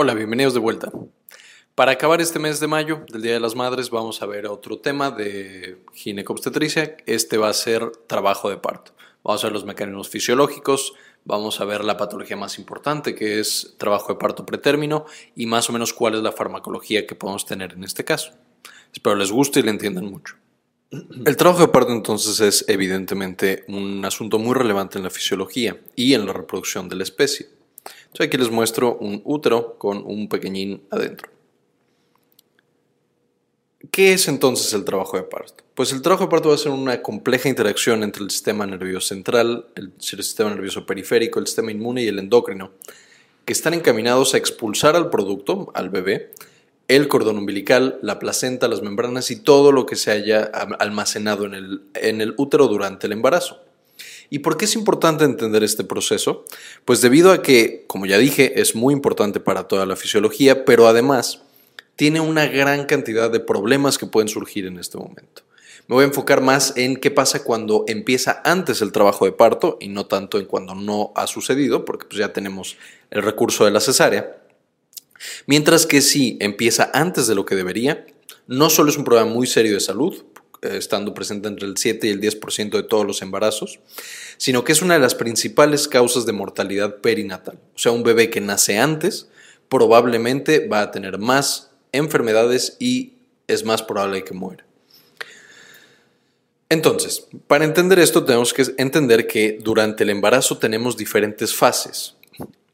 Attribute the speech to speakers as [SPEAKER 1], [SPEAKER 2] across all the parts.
[SPEAKER 1] Hola, bienvenidos de vuelta. Para acabar este mes de mayo, del Día de las Madres, vamos a ver otro tema de ginecobstetricia. Este va a ser trabajo de parto. Vamos a ver los mecanismos fisiológicos, vamos a ver la patología más importante, que es trabajo de parto pretérmino, y más o menos cuál es la farmacología que podemos tener en este caso. Espero les guste y le entiendan mucho. El trabajo de parto entonces es evidentemente un asunto muy relevante en la fisiología y en la reproducción de la especie. Aquí les muestro un útero con un pequeñín adentro. ¿Qué es entonces el trabajo de parto? Pues el trabajo de parto va a ser una compleja interacción entre el sistema nervioso central, el sistema nervioso periférico, el sistema inmune y el endocrino, que están encaminados a expulsar al producto, al bebé, el cordón umbilical, la placenta, las membranas y todo lo que se haya almacenado en el útero durante el embarazo. ¿Y por qué es importante entender este proceso? Pues debido a que, como ya dije, es muy importante para toda la fisiología, pero además tiene una gran cantidad de problemas que pueden surgir en este momento. Me voy a enfocar más en qué pasa cuando empieza antes el trabajo de parto y no tanto en cuando no ha sucedido, porque pues ya tenemos el recurso de la cesárea. Mientras que si empieza antes de lo que debería, no solo es un problema muy serio de salud, estando presente entre el 7 y el 10% de todos los embarazos, sino que es una de las principales causas de mortalidad perinatal. O sea, un bebé que nace antes probablemente va a tener más enfermedades y es más probable que muera. Entonces, para entender esto tenemos que entender que durante el embarazo tenemos diferentes fases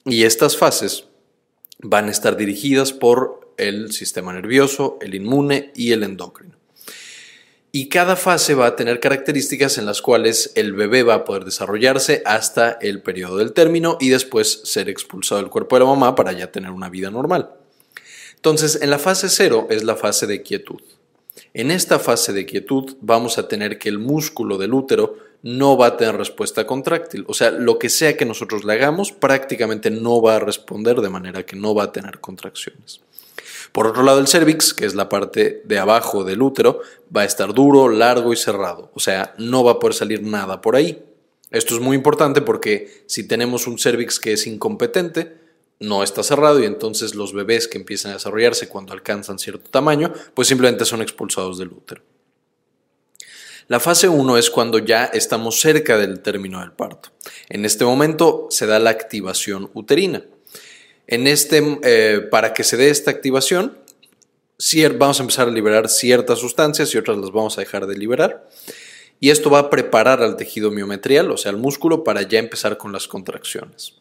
[SPEAKER 1] y estas fases van a estar dirigidas por el sistema nervioso, el inmune y el endocrino. Y cada fase va a tener características en las cuales el bebé va a poder desarrollarse hasta el periodo del término y después ser expulsado del cuerpo de la mamá para ya tener una vida normal. Entonces, en la fase cero es la fase de quietud. En esta fase de quietud vamos a tener que el músculo del útero no va a tener respuesta contráctil. O sea, lo que sea que nosotros le hagamos prácticamente no va a responder de manera que no va a tener contracciones. Por otro lado, el cervix, que es la parte de abajo del útero, va a estar duro, largo y cerrado. O sea, no va a poder salir nada por ahí. Esto es muy importante porque si tenemos un cervix que es incompetente, no está cerrado y entonces los bebés que empiezan a desarrollarse cuando alcanzan cierto tamaño, pues simplemente son expulsados del útero. La fase 1 es cuando ya estamos cerca del término del parto. En este momento se da la activación uterina. En este, eh, para que se dé esta activación, vamos a empezar a liberar ciertas sustancias y otras las vamos a dejar de liberar. Y esto va a preparar al tejido miometrial, o sea, al músculo, para ya empezar con las contracciones.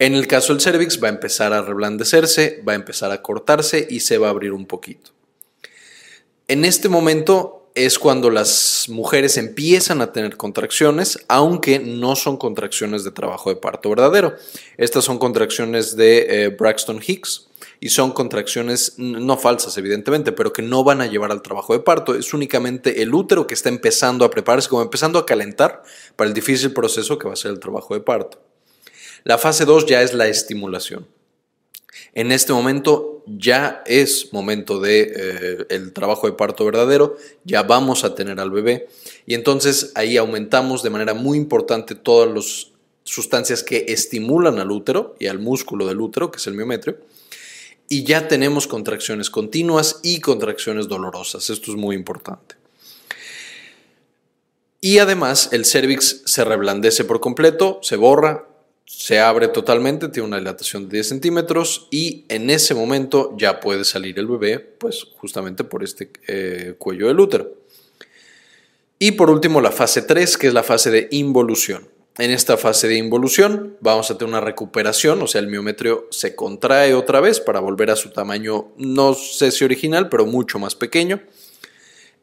[SPEAKER 1] En el caso del cervix va a empezar a reblandecerse, va a empezar a cortarse y se va a abrir un poquito. En este momento es cuando las mujeres empiezan a tener contracciones, aunque no son contracciones de trabajo de parto verdadero. Estas son contracciones de eh, Braxton Hicks y son contracciones no falsas, evidentemente, pero que no van a llevar al trabajo de parto. Es únicamente el útero que está empezando a prepararse, como empezando a calentar para el difícil proceso que va a ser el trabajo de parto. La fase 2 ya es la estimulación. En este momento ya es momento de eh, el trabajo de parto verdadero, ya vamos a tener al bebé y entonces ahí aumentamos de manera muy importante todas las sustancias que estimulan al útero y al músculo del útero, que es el miometrio, y ya tenemos contracciones continuas y contracciones dolorosas. Esto es muy importante. Y además el cervix se reblandece por completo, se borra, se abre totalmente, tiene una dilatación de 10 centímetros y en ese momento ya puede salir el bebé, pues justamente por este eh, cuello del útero. Y por último la fase 3, que es la fase de involución. En esta fase de involución vamos a tener una recuperación, o sea, el miometrio se contrae otra vez para volver a su tamaño, no sé si original, pero mucho más pequeño.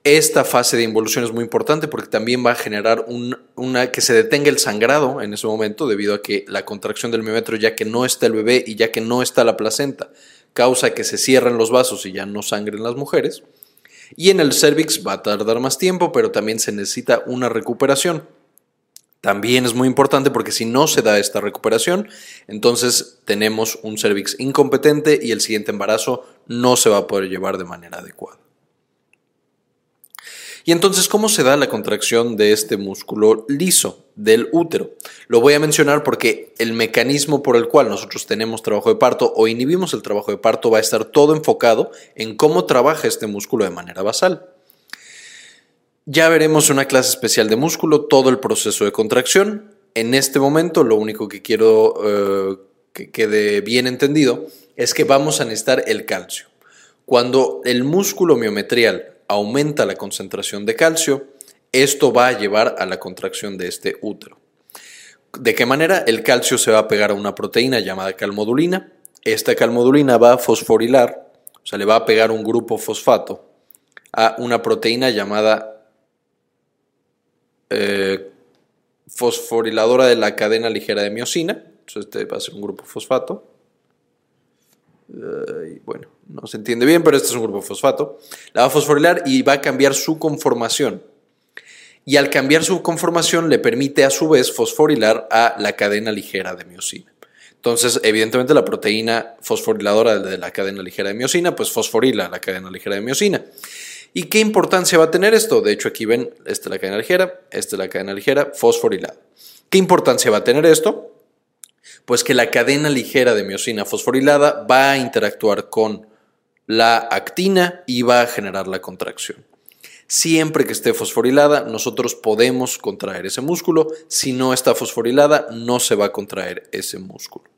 [SPEAKER 1] Esta fase de involución es muy importante porque también va a generar una que se detenga el sangrado en ese momento debido a que la contracción del miometrio ya que no está el bebé y ya que no está la placenta causa que se cierren los vasos y ya no sangren las mujeres. Y en el cervix va a tardar más tiempo, pero también se necesita una recuperación. También es muy importante porque si no se da esta recuperación, entonces tenemos un cervix incompetente y el siguiente embarazo no se va a poder llevar de manera adecuada. Y entonces, ¿cómo se da la contracción de este músculo liso del útero? Lo voy a mencionar porque el mecanismo por el cual nosotros tenemos trabajo de parto o inhibimos el trabajo de parto va a estar todo enfocado en cómo trabaja este músculo de manera basal. Ya veremos una clase especial de músculo todo el proceso de contracción. En este momento, lo único que quiero eh, que quede bien entendido es que vamos a necesitar el calcio. Cuando el músculo miometrial aumenta la concentración de calcio, esto va a llevar a la contracción de este útero. ¿De qué manera? El calcio se va a pegar a una proteína llamada calmodulina. Esta calmodulina va a fosforilar, o sea, le va a pegar un grupo fosfato a una proteína llamada eh, fosforiladora de la cadena ligera de miocina. Entonces, este va a ser un grupo fosfato. bueno, no se entiende bien, pero este es un grupo fosfato. La va a fosforilar y va a cambiar su conformación. Y al cambiar su conformación le permite a su vez fosforilar a la cadena ligera de miocina. Entonces, evidentemente la proteína fosforiladora de la cadena ligera de miocina, pues fosforila la cadena ligera de miocina. ¿Y qué importancia va a tener esto? De hecho, aquí ven, esta es la cadena ligera, esta es la cadena ligera fosforilada. ¿Qué importancia va a tener esto? Pues que la cadena ligera de miocina fosforilada va a interactuar con la actina y va a generar la contracción. Siempre que esté fosforilada, nosotros podemos contraer ese músculo. Si no está fosforilada, no se va a contraer ese músculo.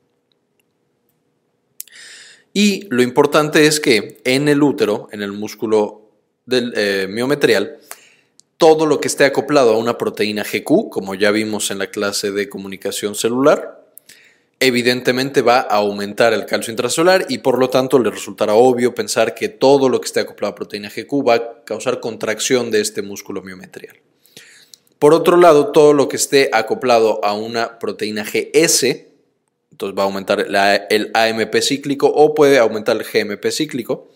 [SPEAKER 1] Y lo importante es que en el útero, en el músculo del eh, miometrial, todo lo que esté acoplado a una proteína GQ, como ya vimos en la clase de comunicación celular, evidentemente va a aumentar el calcio intracelular y por lo tanto le resultará obvio pensar que todo lo que esté acoplado a proteína GQ va a causar contracción de este músculo miometrial. Por otro lado, todo lo que esté acoplado a una proteína GS, entonces va a aumentar el AMP cíclico o puede aumentar el GMP cíclico,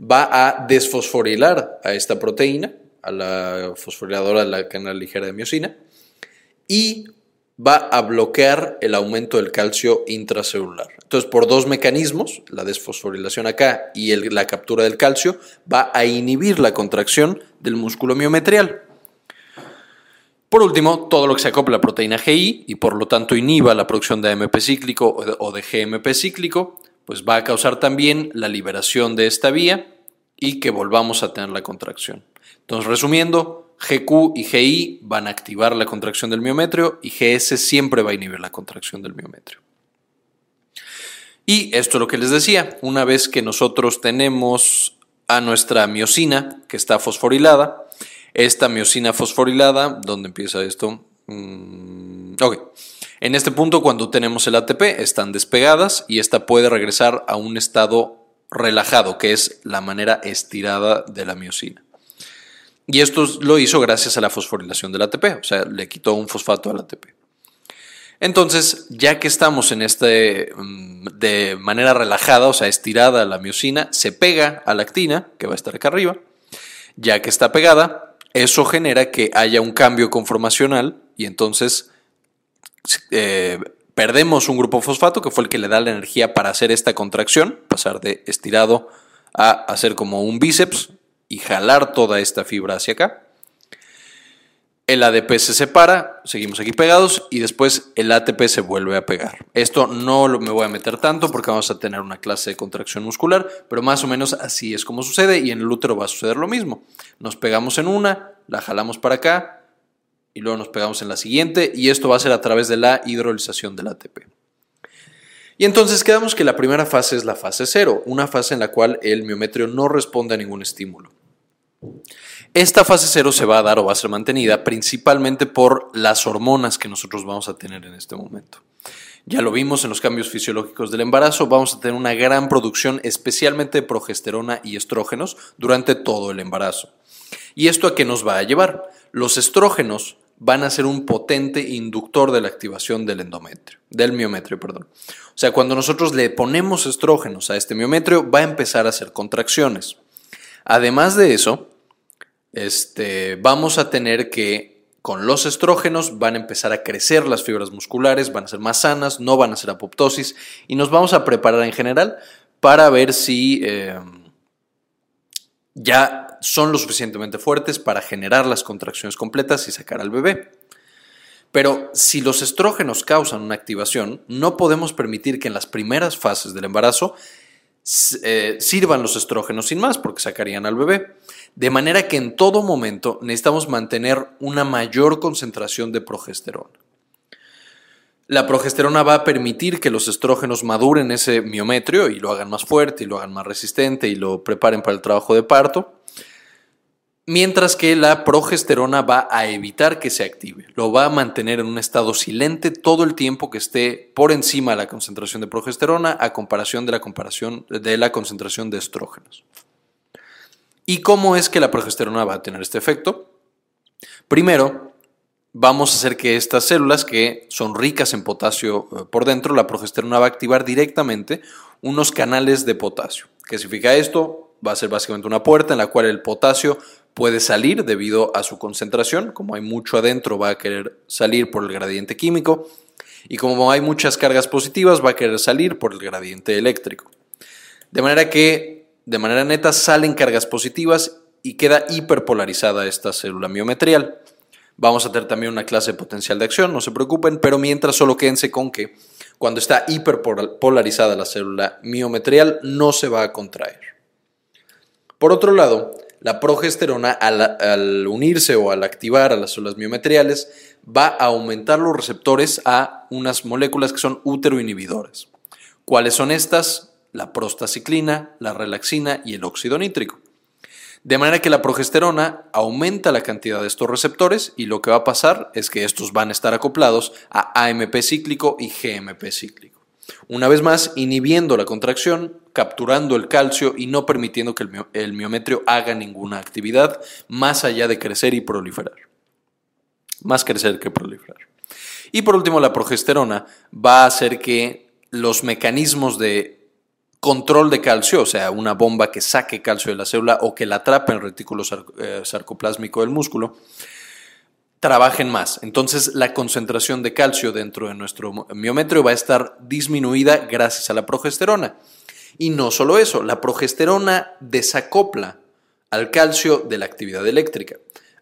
[SPEAKER 1] va a desfosforilar a esta proteína, a la fosforiladora de la cadena ligera de miocina, y va a bloquear el aumento del calcio intracelular. Entonces, por dos mecanismos, la desfosforilación acá y la captura del calcio, va a inhibir la contracción del músculo miometrial. Por último, todo lo que se acopla a la proteína GI y por lo tanto inhiba la producción de AMP cíclico o de GMP cíclico, pues va a causar también la liberación de esta vía y que volvamos a tener la contracción. Entonces, resumiendo, GQ y GI van a activar la contracción del miometrio y GS siempre va a inhibir la contracción del miometrio. Y esto es lo que les decía, una vez que nosotros tenemos a nuestra miocina que está fosforilada, esta miocina fosforilada, ¿dónde empieza esto? Mm, ok. En este punto, cuando tenemos el ATP, están despegadas y esta puede regresar a un estado relajado, que es la manera estirada de la miocina. Y esto lo hizo gracias a la fosforilación del ATP, o sea, le quitó un fosfato al ATP. Entonces, ya que estamos en este mm, de manera relajada, o sea, estirada la miocina, se pega a la actina, que va a estar acá arriba. Ya que está pegada, eso genera que haya un cambio conformacional y entonces eh, perdemos un grupo fosfato que fue el que le da la energía para hacer esta contracción, pasar de estirado a hacer como un bíceps, y jalar toda esta fibra hacia acá. El ADP se separa, seguimos aquí pegados y después el ATP se vuelve a pegar. Esto no me voy a meter tanto porque vamos a tener una clase de contracción muscular, pero más o menos así es como sucede y en el útero va a suceder lo mismo. Nos pegamos en una, la jalamos para acá y luego nos pegamos en la siguiente y esto va a ser a través de la hidrolización del ATP. Y entonces quedamos que la primera fase es la fase cero, una fase en la cual el miometrio no responde a ningún estímulo. Esta fase cero se va a dar o va a ser mantenida principalmente por las hormonas que nosotros vamos a tener en este momento. Ya lo vimos en los cambios fisiológicos del embarazo, vamos a tener una gran producción especialmente de progesterona y estrógenos durante todo el embarazo. ¿Y esto a qué nos va a llevar? Los estrógenos van a ser un potente inductor de la activación del endometrio, del miometrio, perdón. O sea, cuando nosotros le ponemos estrógenos a este miometrio, va a empezar a hacer contracciones. Además de eso, este, vamos a tener que con los estrógenos van a empezar a crecer las fibras musculares, van a ser más sanas, no van a ser apoptosis y nos vamos a preparar en general para ver si... Eh, ya son lo suficientemente fuertes para generar las contracciones completas y sacar al bebé. Pero si los estrógenos causan una activación, no podemos permitir que en las primeras fases del embarazo eh, sirvan los estrógenos sin más, porque sacarían al bebé. De manera que en todo momento necesitamos mantener una mayor concentración de progesterona. La progesterona va a permitir que los estrógenos maduren ese miometrio y lo hagan más fuerte y lo hagan más resistente y lo preparen para el trabajo de parto. Mientras que la progesterona va a evitar que se active, lo va a mantener en un estado silente todo el tiempo que esté por encima de la concentración de progesterona a comparación de la, comparación de la concentración de estrógenos. ¿Y cómo es que la progesterona va a tener este efecto? Primero, vamos a hacer que estas células que son ricas en potasio eh, por dentro, la progesterona va a activar directamente unos canales de potasio. ¿Qué significa esto? Va a ser básicamente una puerta en la cual el potasio puede salir debido a su concentración. Como hay mucho adentro, va a querer salir por el gradiente químico. Y como hay muchas cargas positivas, va a querer salir por el gradiente eléctrico. De manera que, de manera neta, salen cargas positivas y queda hiperpolarizada esta célula miometrial. Vamos a tener también una clase de potencial de acción, no se preocupen, pero mientras solo quédense con que cuando está hiperpolarizada la célula miometrial no se va a contraer. Por otro lado, la progesterona al, unirse o al activar a las células miometriales va a aumentar los receptores a unas moléculas que son útero-inhibidoras. ¿Cuáles son estas? La prostaciclina, la relaxina y el óxido nítrico. De manera que la progesterona aumenta la cantidad de estos receptores y lo que va a pasar es que estos van a estar acoplados a AMP cíclico y GMP cíclico. Una vez más, inhibiendo la contracción, capturando el calcio y no permitiendo que el, miometrio haga ninguna actividad más allá de crecer y proliferar. Más crecer que proliferar. Y por último, la progesterona va a hacer que los mecanismos de control de calcio, o sea, una bomba que saque calcio de la célula o que la atrape en el retículo eh, sarcoplásmico del músculo, trabajen más. Entonces la concentración de calcio dentro de nuestro miometrio va a estar disminuida gracias a la progesterona. Y no solo eso, la progesterona desacopla al calcio de la actividad eléctrica.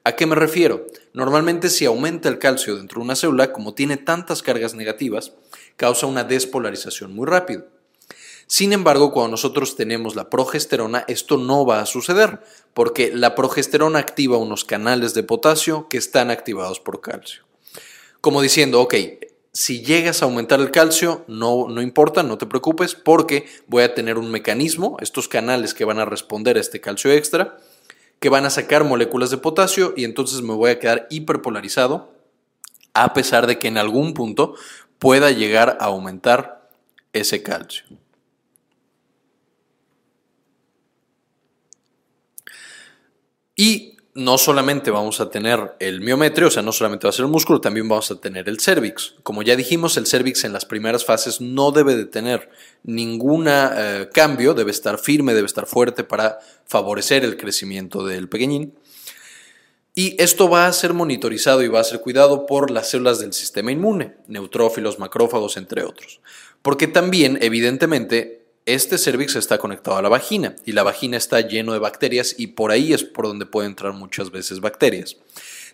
[SPEAKER 1] ¿A qué me refiero? Normalmente si aumenta el calcio dentro de una célula, como tiene tantas cargas negativas, causa una despolarización muy rápido. Sin embargo, cuando nosotros tenemos la progesterona, esto no va a suceder, porque la progesterona activa unos canales de potasio que están activados por calcio. Como diciendo, ok, si llegas a aumentar el calcio, no, no importa, no te preocupes, porque voy a tener un mecanismo, estos canales que van a responder a este calcio extra, que van a sacar moléculas de potasio y entonces me voy a quedar hiperpolarizado, a pesar de que en algún punto pueda llegar a aumentar ese calcio. Y no solamente vamos a tener el miometrio, o sea, no solamente va a ser el músculo, también vamos a tener el cervix. Como ya dijimos, el cervix en las primeras fases no debe de tener ningún eh, cambio, debe estar firme, debe estar fuerte para favorecer el crecimiento del pequeñín. Y esto va a ser monitorizado y va a ser cuidado por las células del sistema inmune, neutrófilos, macrófagos, entre otros. Porque también, evidentemente, este cervix está conectado a la vagina y la vagina está lleno de bacterias y por ahí es por donde pueden entrar muchas veces bacterias.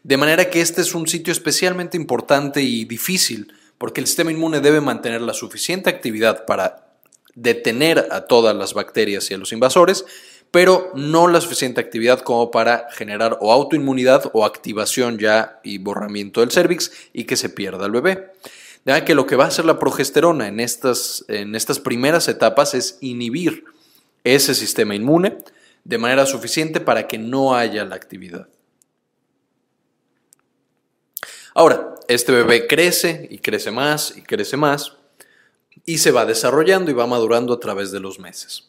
[SPEAKER 1] De manera que este es un sitio especialmente importante y difícil porque el sistema inmune debe mantener la suficiente actividad para detener a todas las bacterias y a los invasores, pero no la suficiente actividad como para generar o autoinmunidad o activación ya y borramiento del cervix y que se pierda el bebé. Ya que lo que va a hacer la progesterona en estas, en estas primeras etapas es inhibir ese sistema inmune de manera suficiente para que no haya la actividad. Ahora, este bebé crece y crece más y crece más y se va desarrollando y va madurando a través de los meses.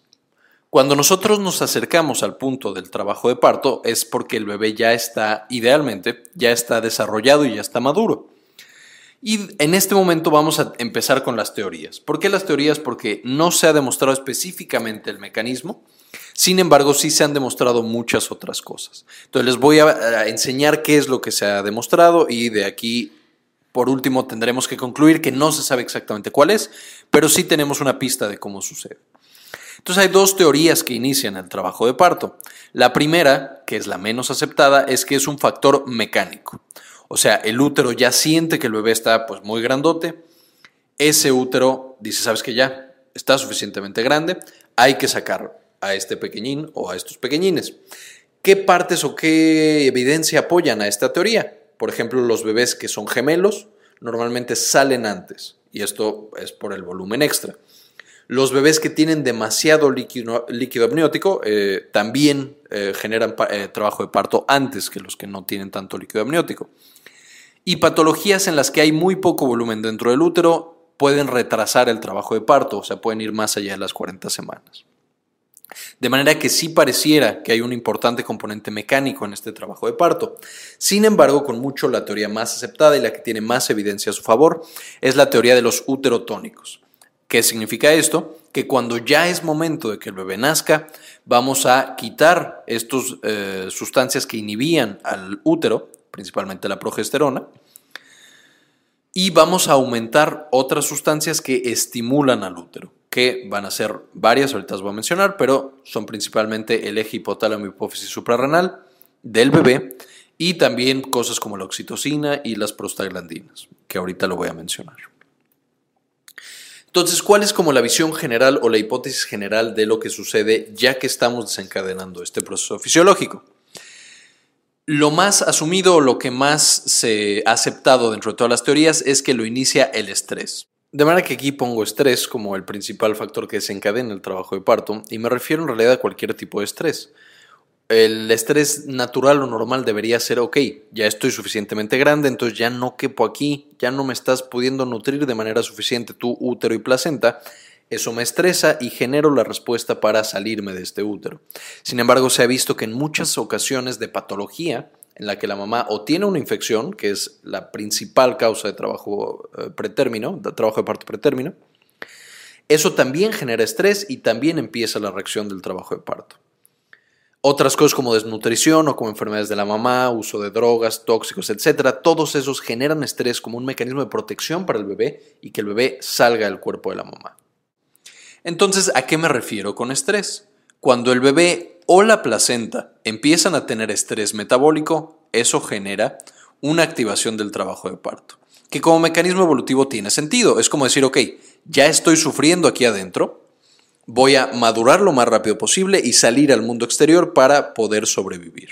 [SPEAKER 1] Cuando nosotros nos acercamos al punto del trabajo de parto es porque el bebé ya está, idealmente, ya está desarrollado y ya está maduro. Y en este momento vamos a empezar con las teorías. ¿Por qué las teorías? Porque no se ha demostrado específicamente el mecanismo, sin embargo sí se han demostrado muchas otras cosas. Entonces les voy a enseñar qué es lo que se ha demostrado y de aquí, por último, tendremos que concluir que no se sabe exactamente cuál es, pero sí tenemos una pista de cómo sucede. Entonces hay dos teorías que inician el trabajo de parto. La primera, que es la menos aceptada, es que es un factor mecánico. O sea, el útero ya siente que el bebé está pues muy grandote. Ese útero dice, sabes que ya está suficientemente grande, hay que sacar a este pequeñín o a estos pequeñines. ¿Qué partes o qué evidencia apoyan a esta teoría? Por ejemplo, los bebés que son gemelos normalmente salen antes y esto es por el volumen extra. Los bebés que tienen demasiado líquido, amniótico eh, también eh, generan eh, trabajo de parto antes que los que no tienen tanto líquido amniótico. Y patologías en las que hay muy poco volumen dentro del útero pueden retrasar el trabajo de parto, o sea, pueden ir más allá de las 40 semanas. De manera que sí pareciera que hay un importante componente mecánico en este trabajo de parto. Sin embargo, con mucho la teoría más aceptada y la que tiene más evidencia a su favor es la teoría de los uterotónicos. ¿Qué significa esto? Que cuando ya es momento de que el bebé nazca, vamos a quitar estas eh, sustancias que inhibían al útero, principalmente la progesterona, y vamos a aumentar otras sustancias que estimulan al útero que van a ser varias, ahorita las voy a mencionar, pero son principalmente el eje hipotálamo hipófisis suprarrenal del bebé y también cosas como la oxitocina y las prostaglandinas, que ahorita lo voy a mencionar. Entonces, ¿cuál es como la visión general o la hipótesis general de lo que sucede ya que estamos desencadenando este proceso fisiológico? Lo más asumido lo que más se ha aceptado dentro de todas las teorías es que lo inicia el estrés. De manera que aquí pongo estrés como el principal factor que desencadena el trabajo de parto y me refiero en realidad a cualquier tipo de estrés. El estrés natural o normal debería ser, ok, ya estoy suficientemente grande, entonces ya no quepo aquí, ya no me estás pudiendo nutrir de manera suficiente tu útero y placenta, eso me estresa y genero la respuesta para salirme de este útero. Sin embargo, se ha visto que en muchas ocasiones de patología, en la que la mamá o tiene una infección, que es la principal causa de trabajo eh, pretérmino, de trabajo de parto pretérmino, eso también genera estrés y también empieza la reacción del trabajo de parto. Otras cosas como desnutrición o como enfermedades de la mamá, uso de drogas, tóxicos, etcétera, todos esos generan estrés como un mecanismo de protección para el bebé y que el bebé salga del cuerpo de la mamá. Entonces, ¿a qué me refiero con estrés? Cuando el bebé o la placenta empiezan a tener estrés metabólico, eso genera una activación del trabajo de parto, que como mecanismo evolutivo tiene sentido. Es como decir, ok, ya estoy sufriendo aquí adentro, voy a madurar lo más rápido posible y salir al mundo exterior para poder sobrevivir.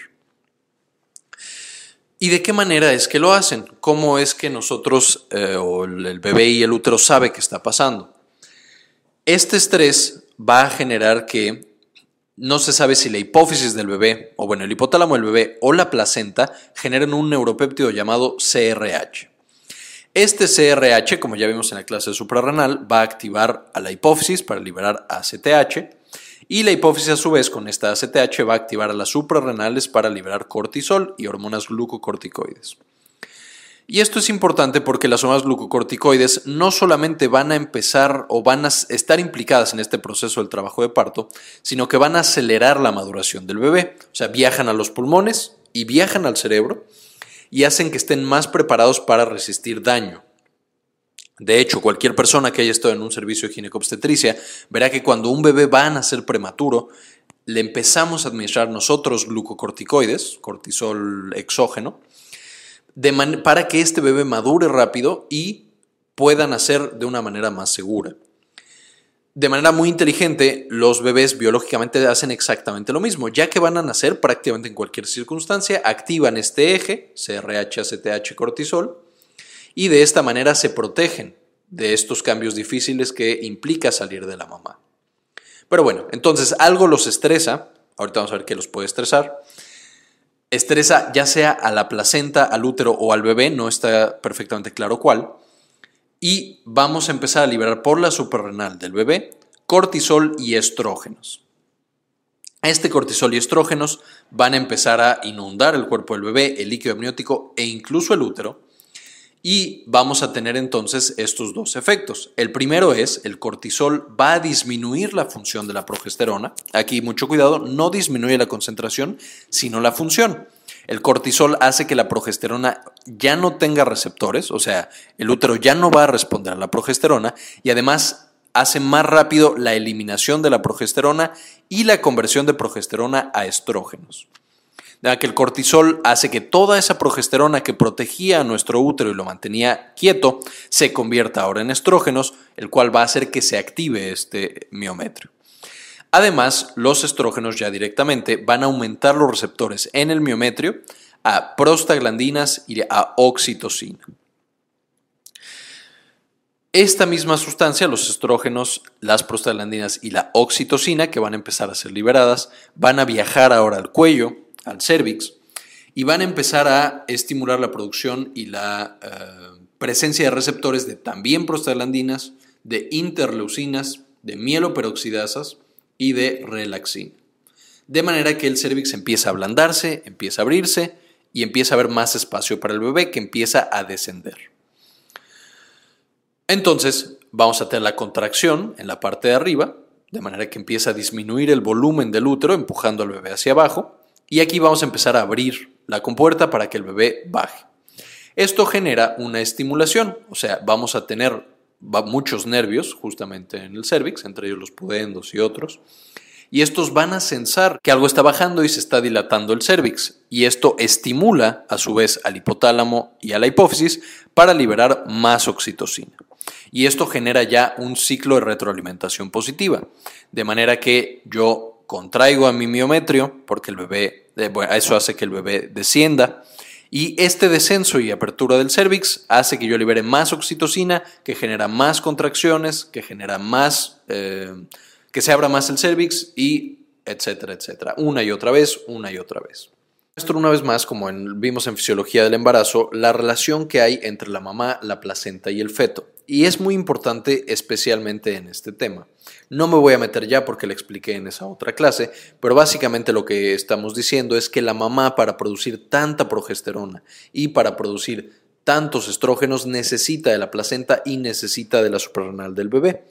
[SPEAKER 1] ¿Y de qué manera es que lo hacen? ¿Cómo es que nosotros eh, o el bebé y el útero sabe qué está pasando? Este estrés va a generar que no se sabe si la hipófisis del bebé, o bueno, el hipotálamo del bebé o la placenta generan un neuropéptido llamado CRH. Este CRH, como ya vimos en la clase suprarrenal, va a activar a la hipófisis para liberar ACTH y la hipófisis a su vez con esta ACTH va a activar a las suprarrenales para liberar cortisol y hormonas glucocorticoides. Y esto es importante porque las hormonas glucocorticoides no solamente van a empezar o van a estar implicadas en este proceso del trabajo de parto, sino que van a acelerar la maduración del bebé. O sea, viajan a los pulmones y viajan al cerebro y hacen que estén más preparados para resistir daño. De hecho, cualquier persona que haya estado en un servicio de ginecobstetricia verá que cuando un bebé va a nacer prematuro, le empezamos a administrar nosotros glucocorticoides, cortisol exógeno, para que este bebé madure rápido y pueda nacer de una manera más segura. De manera muy inteligente, los bebés biológicamente hacen exactamente lo mismo, ya que van a nacer prácticamente en cualquier circunstancia, activan este eje, CRH, ACTH, cortisol, y de esta manera se protegen de estos cambios difíciles que implica salir de la mamá. Pero bueno, entonces algo los estresa, ahorita vamos a ver qué los puede estresar, estresa ya sea a la placenta, al útero o al bebé, no está perfectamente claro cuál, y vamos a empezar a liberar por la suprarrenal del bebé cortisol y estrógenos. Este cortisol y estrógenos van a empezar a inundar el cuerpo del bebé, el líquido amniótico e incluso el útero, y vamos a tener entonces estos dos efectos. El primero es, el cortisol va a disminuir la función de la progesterona. Aquí mucho cuidado, no disminuye la concentración, sino la función. El cortisol hace que la progesterona ya no tenga receptores, o sea, el útero ya no va a responder a la progesterona y además hace más rápido la eliminación de la progesterona y la conversión de progesterona a estrógenos. Que el cortisol hace que toda esa progesterona que protegía a nuestro útero y lo mantenía quieto se convierta ahora en estrógenos, el cual va a hacer que se active este miometrio. Además, los estrógenos ya directamente van a aumentar los receptores en el miometrio a prostaglandinas y a oxitocina. Esta misma sustancia, los estrógenos, las prostaglandinas y la oxitocina, que van a empezar a ser liberadas, van a viajar ahora al cuello, al cervix, y van a empezar a estimular la producción y la eh, presencia de receptores de también prostaglandinas, de interleucinas, de mieloperoxidasas y de relaxina. De manera que el cervix empieza a ablandarse, empieza a abrirse y empieza a haber más espacio para el bebé que empieza a descender. Entonces vamos a tener la contracción en la parte de arriba, de manera que empieza a disminuir el volumen del útero empujando al bebé hacia abajo. Y aquí vamos a empezar a abrir la compuerta para que el bebé baje. Esto genera una estimulación, o sea, vamos a tener muchos nervios justamente en el cervix, entre ellos los pudendos y otros, y estos van a sensar que algo está bajando y se está dilatando el cervix, y esto estimula a su vez al hipotálamo y a la hipófisis para liberar más oxitocina. Y esto genera ya un ciclo de retroalimentación positiva, de manera que yo contraigo a mi miometrio, porque el bebé, eh, eso hace que el bebé descienda, y este descenso y apertura del cervix hace que yo libere más oxitocina, que genera más contracciones, que genera más, eh, que se abra más el cervix y etcétera, etcétera. Una y otra vez, una y otra vez. Esto una vez más, como vimos en fisiología del embarazo, la relación que hay entre la mamá, la placenta y el feto. Y es muy importante especialmente en este tema. No me voy a meter ya porque le expliqué en esa otra clase, pero básicamente lo que estamos diciendo es que la mamá para producir tanta progesterona y para producir tantos estrógenos necesita de la placenta y necesita de la suprarrenal del bebé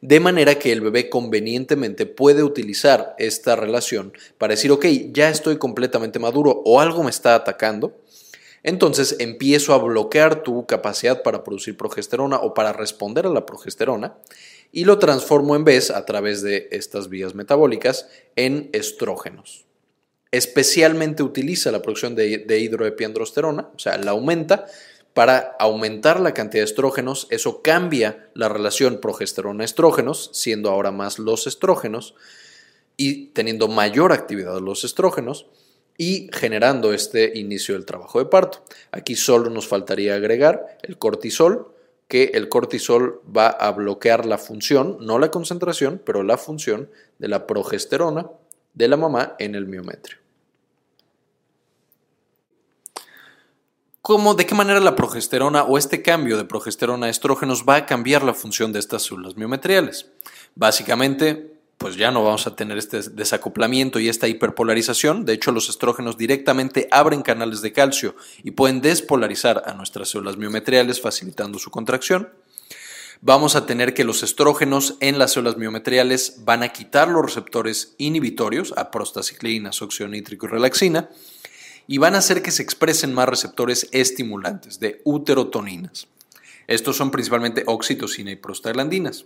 [SPEAKER 1] de manera que el bebé convenientemente puede utilizar esta relación para decir, ok, ya estoy completamente maduro o algo me está atacando, entonces empiezo a bloquear tu capacidad para producir progesterona o para responder a la progesterona y lo transformo en vez, a través de estas vías metabólicas, en estrógenos. Especialmente utiliza la producción de, hidroepiandrosterona, o sea, la aumenta para aumentar la cantidad de estrógenos, eso cambia la relación progesterona-estrógenos, siendo ahora más los estrógenos y teniendo mayor actividad los estrógenos y generando este inicio del trabajo de parto. Aquí solo nos faltaría agregar el cortisol, que el cortisol va a bloquear la función, no la concentración, pero la función de la progesterona de la mamá en el miometrio. cómo, de qué manera la progesterona o este cambio de progesterona a estrógenos va a cambiar la función de estas células miometriales. Básicamente, pues ya no vamos a tener este desacoplamiento y esta hiperpolarización. De hecho, los estrógenos directamente abren canales de calcio y pueden despolarizar a nuestras células miometriales, facilitando su contracción. Vamos a tener que los estrógenos en las células miometriales van a quitar los receptores inhibitorios a prostaciclina, óxido nítrico y relaxina y van a hacer que se expresen más receptores estimulantes de uterotoninas. Estos son principalmente oxitocina y prostaglandinas.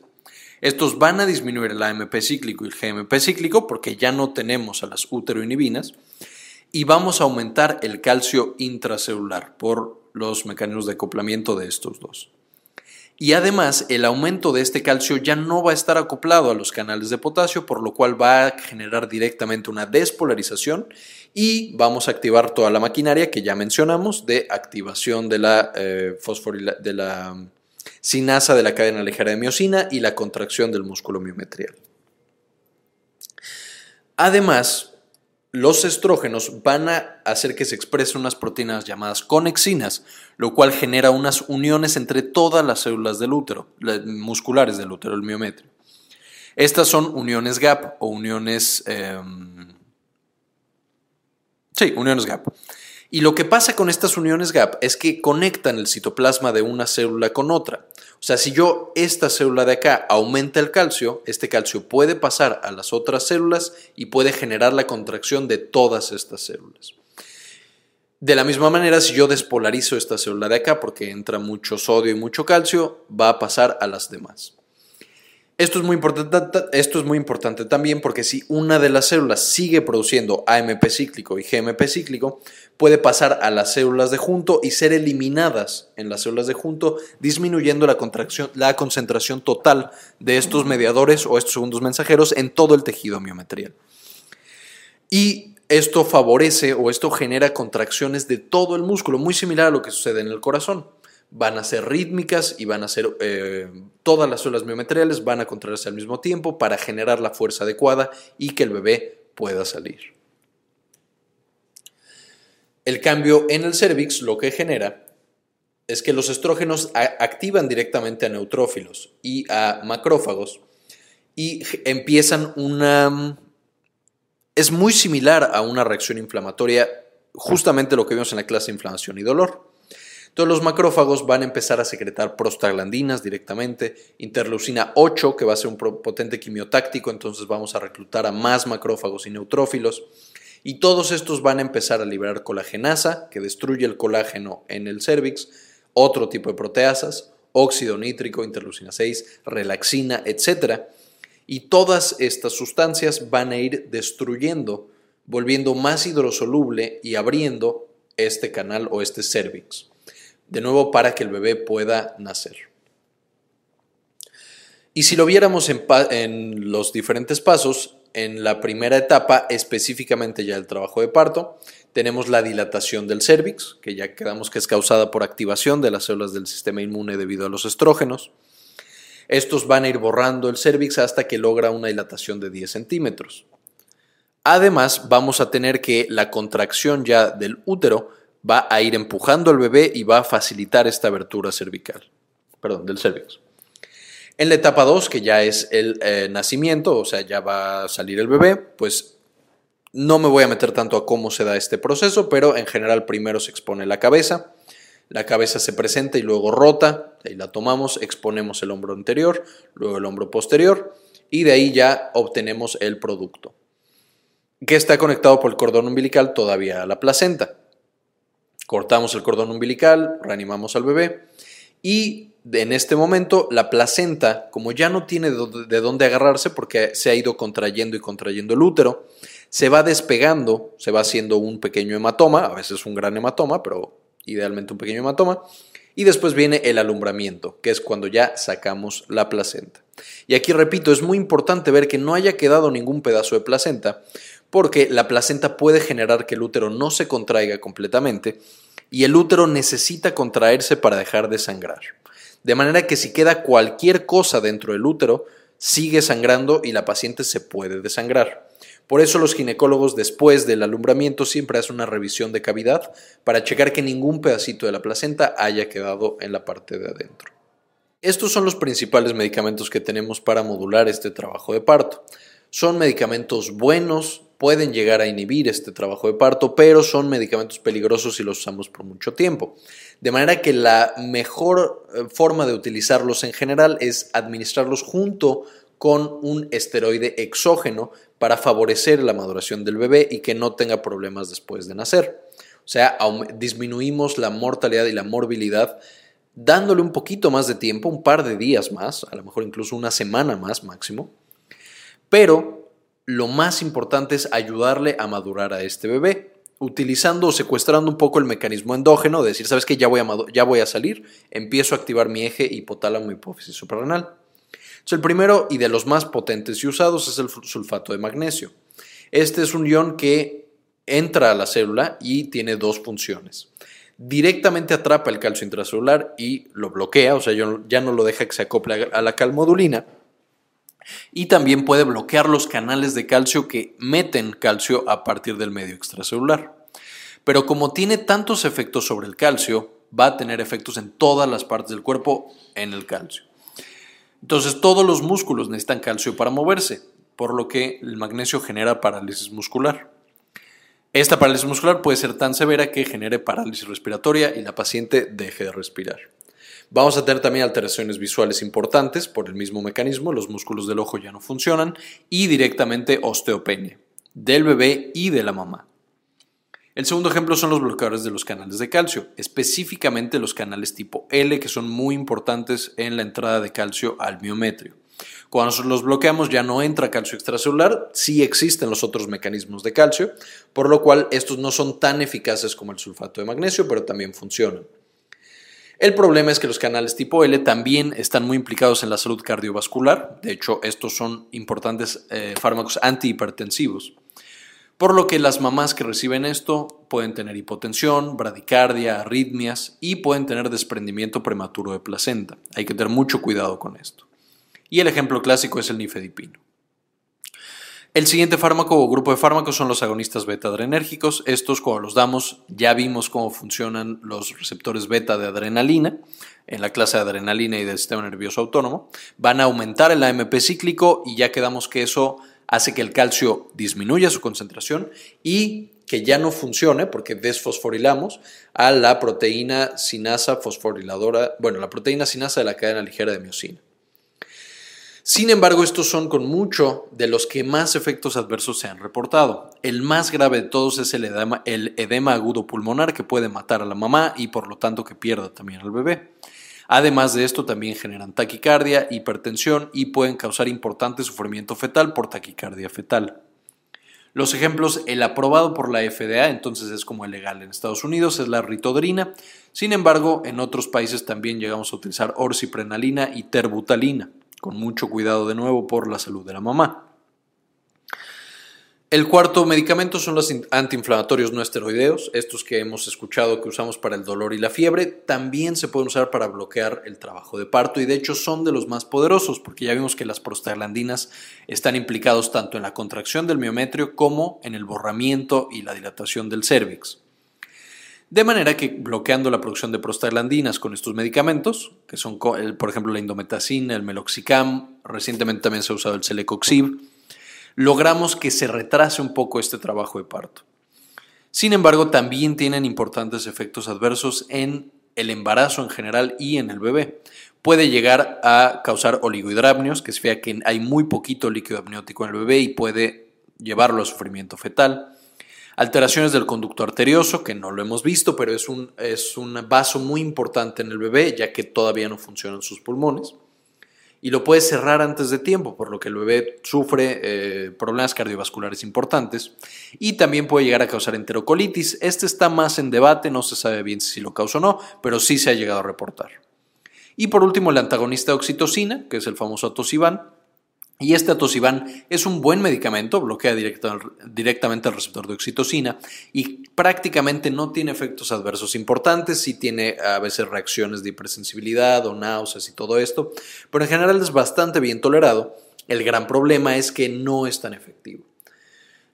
[SPEAKER 1] Estos van a disminuir el AMP cíclico y el GMP cíclico porque ya no tenemos a las uteroinhibinas y vamos a aumentar el calcio intracelular por los mecanismos de acoplamiento de estos dos. Y además, el aumento de este calcio ya no va a estar acoplado a los canales de potasio, por lo cual va a generar directamente una despolarización y vamos a activar toda la maquinaria que ya mencionamos de activación de la, eh, de la sinasa de la cadena ligera de miocina y la contracción del músculo miometrial. Además, los estrógenos van a hacer que se expresen unas proteínas llamadas conexinas, lo cual genera unas uniones entre todas las células del útero, musculares del útero, el miometrio. Estas son uniones GAP o uniones em, Sí, uniones GAP. Y lo que pasa con estas uniones GAP es que conectan el citoplasma de una célula con otra. O sea, si yo esta célula de acá aumenta el calcio, este calcio puede pasar a las otras células y puede generar la contracción de todas estas células. De la misma manera, si yo despolarizo esta célula de acá porque entra mucho sodio y mucho calcio, va a pasar a las demás. Esto es, muy importante, esto es muy importante también porque si una de las células sigue produciendo AMP cíclico y GMP cíclico, puede pasar a las células de junto y ser eliminadas en las células de junto, disminuyendo la, contracción, la concentración total de estos mediadores o estos segundos mensajeros en todo el tejido miometrial. Y esto favorece o esto genera contracciones de todo el músculo, muy similar a lo que sucede en el corazón van a ser rítmicas y van a ser eh, todas las células miometriales van a contraerse al mismo tiempo para generar la fuerza adecuada y que el bebé pueda salir. El cambio en el cervix lo que genera es que los estrógenos activan directamente a neutrófilos y a macrófagos y empiezan una... Es muy similar a una reacción inflamatoria, justamente lo que vimos en la clase de inflamación y dolor. Entonces los macrófagos van a empezar a secretar prostaglandinas directamente, interleucina 8, que va a ser un potente quimiotáctico, entonces vamos a reclutar a más macrófagos y neutrófilos. Y todos estos van a empezar a liberar colagenasa, que destruye el colágeno en el cervix, otro tipo de proteasas, óxido nítrico, interleucina 6, relaxina, etc. Y todas estas sustancias van a ir destruyendo, volviendo más hidrosoluble y abriendo este canal o este cervix de nuevo para que el bebé pueda nacer. Y si lo viéramos en, los diferentes pasos, en la primera etapa, específicamente ya el trabajo de parto, tenemos la dilatación del cervix, que ya quedamos que es causada por activación de las células del sistema inmune debido a los estrógenos. Estos van a ir borrando el cervix hasta que logra una dilatación de 10 centímetros. Además, vamos a tener que la contracción ya del útero va a ir empujando al bebé y va a facilitar esta abertura cervical, perdón, del cervix. En la etapa 2, que ya es el eh, nacimiento, o sea, ya va a salir el bebé, pues no me voy a meter tanto a cómo se da este proceso, pero en general primero se expone la cabeza, la cabeza se presenta y luego rota, ahí la tomamos, exponemos el hombro anterior, luego el hombro posterior y de ahí ya obtenemos el producto, que está conectado por el cordón umbilical todavía a la placenta. Cortamos el cordón umbilical, reanimamos al bebé y en este momento la placenta, como ya no tiene de dónde agarrarse porque se ha ido contrayendo y contrayendo el útero, se va despegando, se va haciendo un pequeño hematoma, a veces un gran hematoma, pero idealmente un pequeño hematoma, y después viene el alumbramiento, que es cuando ya sacamos la placenta. Y aquí repito, es muy importante ver que no haya quedado ningún pedazo de placenta, porque la placenta puede generar que el útero no se contraiga completamente y el útero necesita contraerse para dejar de sangrar. De manera que si queda cualquier cosa dentro del útero, sigue sangrando y la paciente se puede desangrar. Por eso los ginecólogos después del alumbramiento siempre hacen una revisión de cavidad para checar que ningún pedacito de la placenta haya quedado en la parte de adentro. Estos son los principales medicamentos que tenemos para modular este trabajo de parto. Son medicamentos buenos, pueden llegar a inhibir este trabajo de parto, pero son medicamentos peligrosos si los usamos por mucho tiempo. De manera que la mejor eh, forma de utilizarlos en general es administrarlos junto con un esteroide exógeno para favorecer la maduración del bebé y que no tenga problemas después de nacer. O sea, disminuimos la mortalidad y la morbilidad dándole un poquito más de tiempo, un par de días más, a lo mejor incluso una semana más máximo, pero lo más importante es ayudarle a madurar a este bebé, utilizando o secuestrando un poco el mecanismo endógeno, de decir, ¿sabes qué? Ya voy a, ya voy a salir, empiezo a activar mi eje hipotálamo hipófisis suprarrenal. El primero y de los más potentes y usados es el sulfato de magnesio. Este es un ion que entra a la célula y tiene dos funciones. Directamente atrapa el calcio intracelular y lo bloquea, o sea, ya no lo deja que se acople a la calmodulina y también puede bloquear los canales de calcio que meten calcio a partir del medio extracelular. Pero como tiene tantos efectos sobre el calcio, va a tener efectos en todas las partes del cuerpo en el calcio. Entonces todos los músculos necesitan calcio para moverse, por lo que el magnesio genera parálisis muscular. Esta parálisis muscular puede ser tan severa que genere parálisis respiratoria y la paciente deje de respirar. Vamos a tener también alteraciones visuales importantes por el mismo mecanismo, los músculos del ojo ya no funcionan y directamente osteopenia del bebé y de la mamá. El segundo ejemplo son los bloqueadores de los canales de calcio, específicamente los canales tipo L que son muy importantes en la entrada de calcio al miometrio. Cuando los bloqueamos ya no entra calcio extracelular, sí existen los otros mecanismos de calcio, por lo cual estos no son tan eficaces como el sulfato de magnesio, pero también funcionan. El problema es que los canales tipo L también están muy implicados en la salud cardiovascular, de hecho estos son importantes eh, fármacos antihipertensivos. Por lo que las mamás que reciben esto pueden tener hipotensión, bradicardia, arritmias y pueden tener desprendimiento prematuro de placenta. Hay que tener mucho cuidado con esto. Y el ejemplo clásico es el nifedipino. El siguiente fármaco o grupo de fármacos son los agonistas beta adrenérgicos. Estos, cuando los damos, ya vimos cómo funcionan los receptores beta de adrenalina en la clase de adrenalina y del sistema nervioso autónomo. Van a aumentar el AMP cíclico y ya quedamos que eso hace que el calcio disminuya su concentración y que ya no funcione porque desfosforilamos a la proteína sinasa fosforiladora, bueno, la proteína sinasa de la cadena ligera de miocina. Sin embargo, estos son con mucho de los que más efectos adversos se han reportado. El más grave de todos es el edema, el edema agudo pulmonar que puede matar a la mamá y por lo tanto que pierda también al bebé. Además de esto, también generan taquicardia, hipertensión y pueden causar importante sufrimiento fetal por taquicardia fetal. Los ejemplos, el aprobado por la FDA, entonces es como el legal en Estados Unidos, es la ritodrina. Sin embargo, en otros países también llegamos a utilizar orciprenalina y terbutalina, con mucho cuidado de nuevo por la salud de la mamá. El cuarto medicamento son los antiinflamatorios no esteroideos, estos que hemos escuchado que usamos para el dolor y la fiebre, también se pueden usar para bloquear el trabajo de parto y de hecho son de los más poderosos porque ya vimos que las prostaglandinas están implicados tanto en la contracción del miometrio como en el borramiento y la dilatación del cervix. De manera que bloqueando la producción de prostaglandinas con estos medicamentos, que son por ejemplo la indometacina, el meloxicam, recientemente también se ha usado el celecoxib, logramos que se retrase un poco este trabajo de parto. Sin embargo, también tienen importantes efectos adversos en el embarazo en general y en el bebé. Puede llegar a causar oligohidramnios, que significa que hay muy poquito líquido amniótico en el bebé y puede llevarlo a sufrimiento fetal. Alteraciones del conducto arterioso, que no lo hemos visto, pero es un, es un vaso muy importante en el bebé, ya que todavía no funcionan sus pulmones y lo puede cerrar antes de tiempo, por lo que el bebé sufre eh, problemas cardiovasculares importantes y también puede llegar a causar enterocolitis. Este está más en debate, no se sabe bien si lo causa o no, pero sí se ha llegado a reportar. Y por último, el antagonista de oxitocina, que es el famoso atosiban, y este atosiban es un buen medicamento, bloquea directamente el receptor de oxitocina y prácticamente no tiene efectos adversos importantes, sí tiene a veces reacciones de hipersensibilidad o náuseas y todo esto, pero en general es bastante bien tolerado. El gran problema es que no es tan efectivo.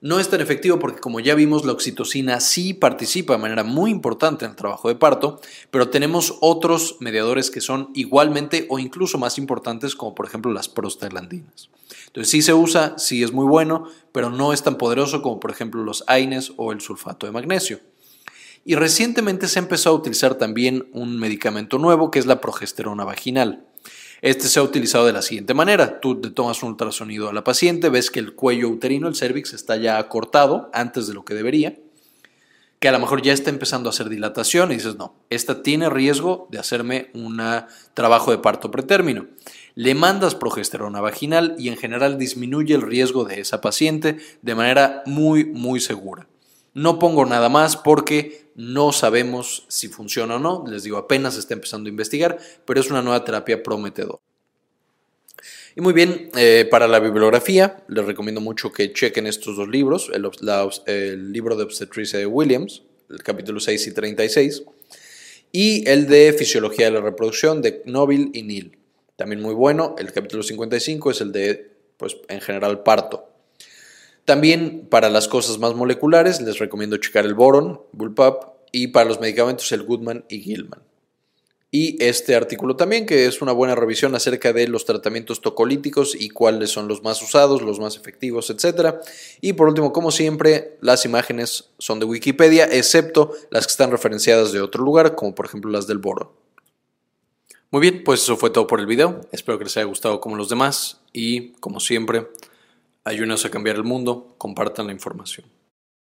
[SPEAKER 1] No es tan efectivo porque como ya vimos la oxitocina sí participa de manera muy importante en el trabajo de parto, pero tenemos otros mediadores que son igualmente o incluso más importantes como por ejemplo las prostaglandinas. Entonces sí se usa, sí es muy bueno, pero no es tan poderoso como por ejemplo los AINES o el sulfato de magnesio. Y recientemente se empezó a utilizar también un medicamento nuevo que es la progesterona vaginal. Este se ha utilizado de la siguiente manera. Tú te tomas un ultrasonido a la paciente, ves que el cuello uterino, el cervix, está ya acortado antes de lo que debería, que a lo mejor ya está empezando a hacer dilatación y dices, no, esta tiene riesgo de hacerme un trabajo de parto pretérmino. Le mandas progesterona vaginal y en general disminuye el riesgo de esa paciente de manera muy, muy segura. No pongo nada más porque no sabemos si funciona o no. Les digo, apenas está empezando a investigar, pero es una nueva terapia prometedora. Y muy bien, eh, para la bibliografía, les recomiendo mucho que chequen estos dos libros: el, el libro de obstetricia de Williams, el capítulo 6 y 36, y el de Fisiología de la Reproducción de Knobil y Neal. También muy bueno. El capítulo 55 es el de, pues, en general, parto. También para las cosas más moleculares les recomiendo checar el boron, bullpup, y para los medicamentos el Goodman y Gilman. Y este artículo también, que es una buena revisión acerca de los tratamientos tocolíticos y cuáles son los más usados, los más efectivos, etc. Y por último, como siempre, las imágenes son de Wikipedia, excepto las que están referenciadas de otro lugar, como por ejemplo las del boron. Muy bien, pues eso fue todo por el video. Espero que les haya gustado como los demás y, como siempre, Ayúdenos a cambiar el mundo, compartan la información.